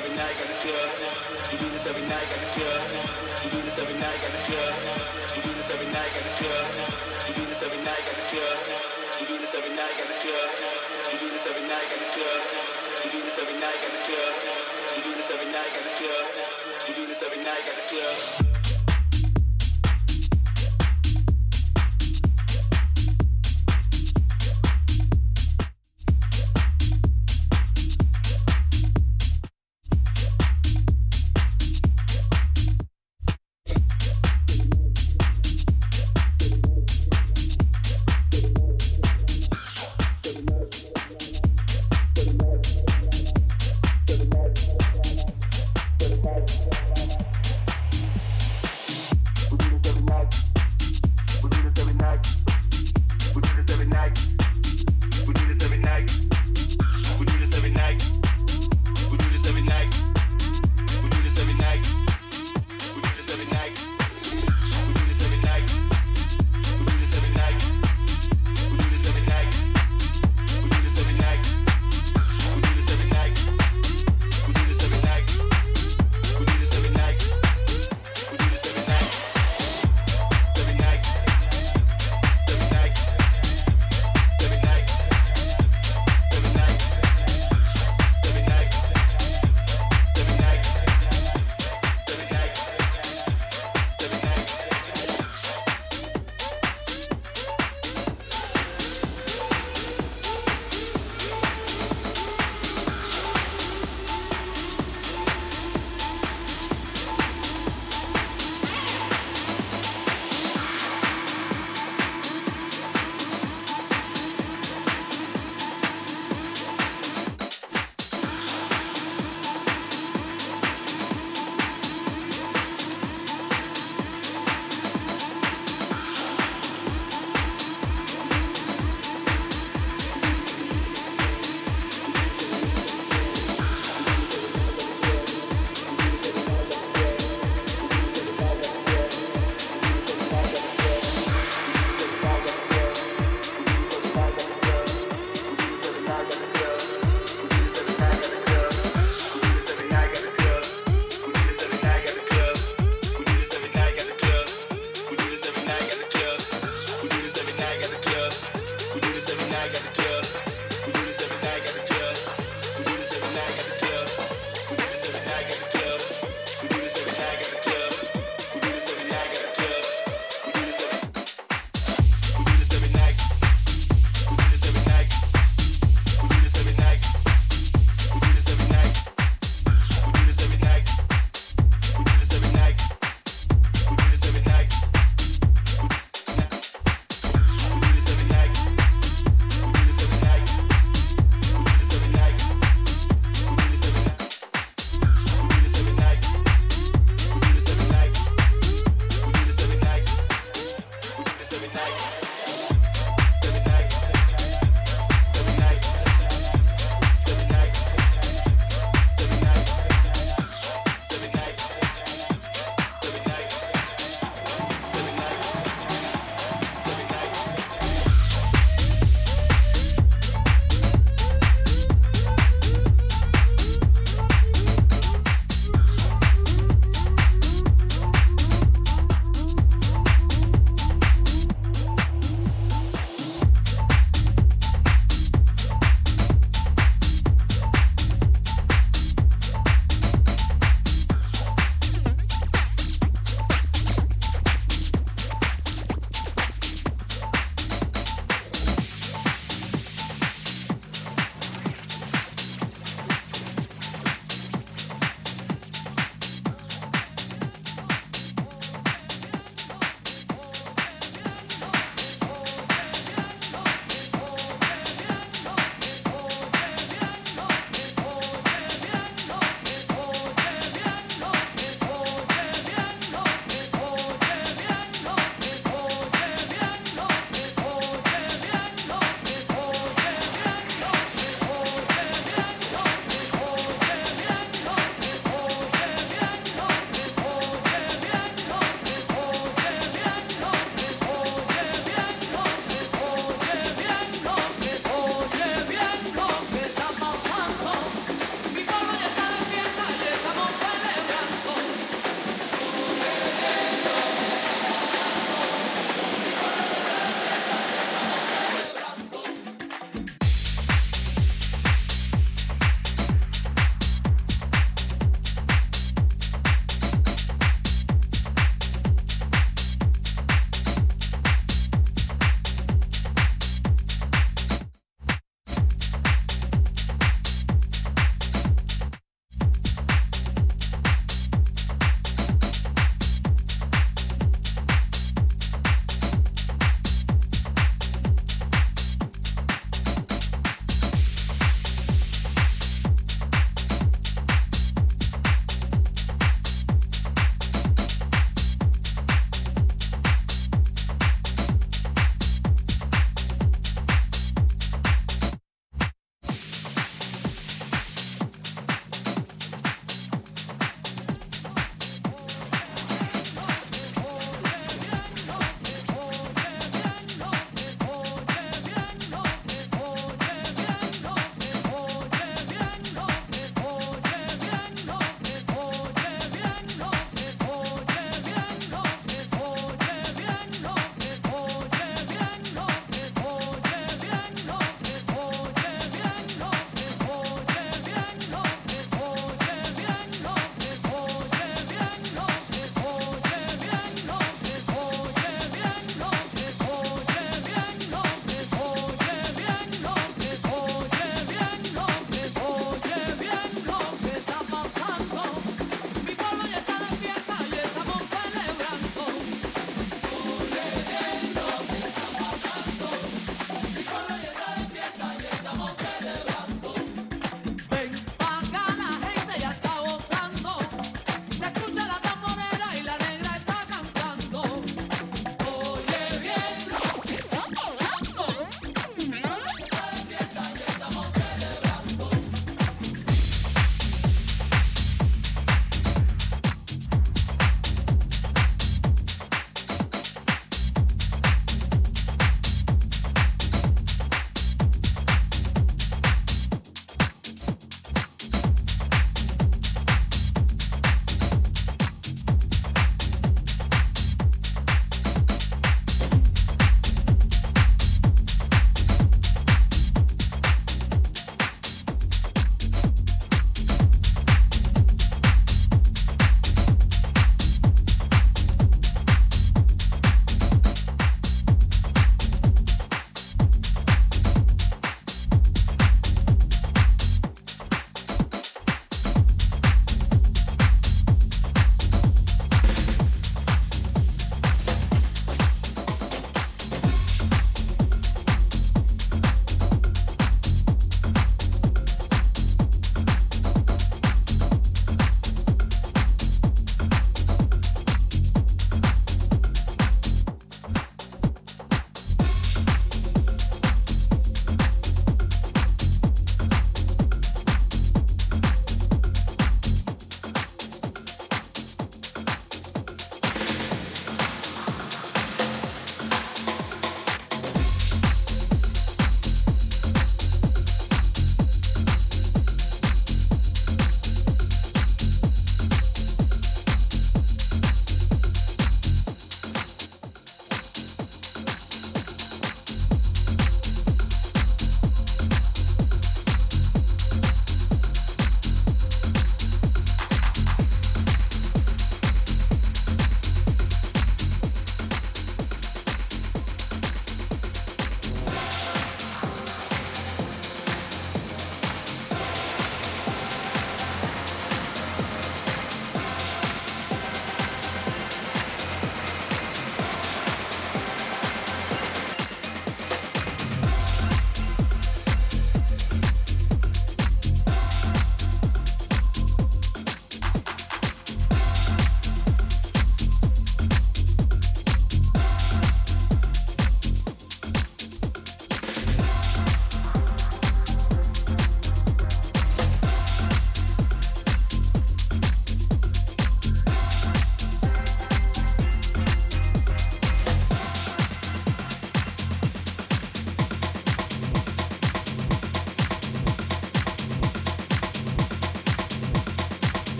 every night, got the club. We do this every night, got the club. We do this every night, got the club. We do this every night, got the club. We do this every night, got the club. We do this every night, got the club. We do this every night, got the club. We do this every night, got the club. We do this every night, got the club. We do this every night, got the club.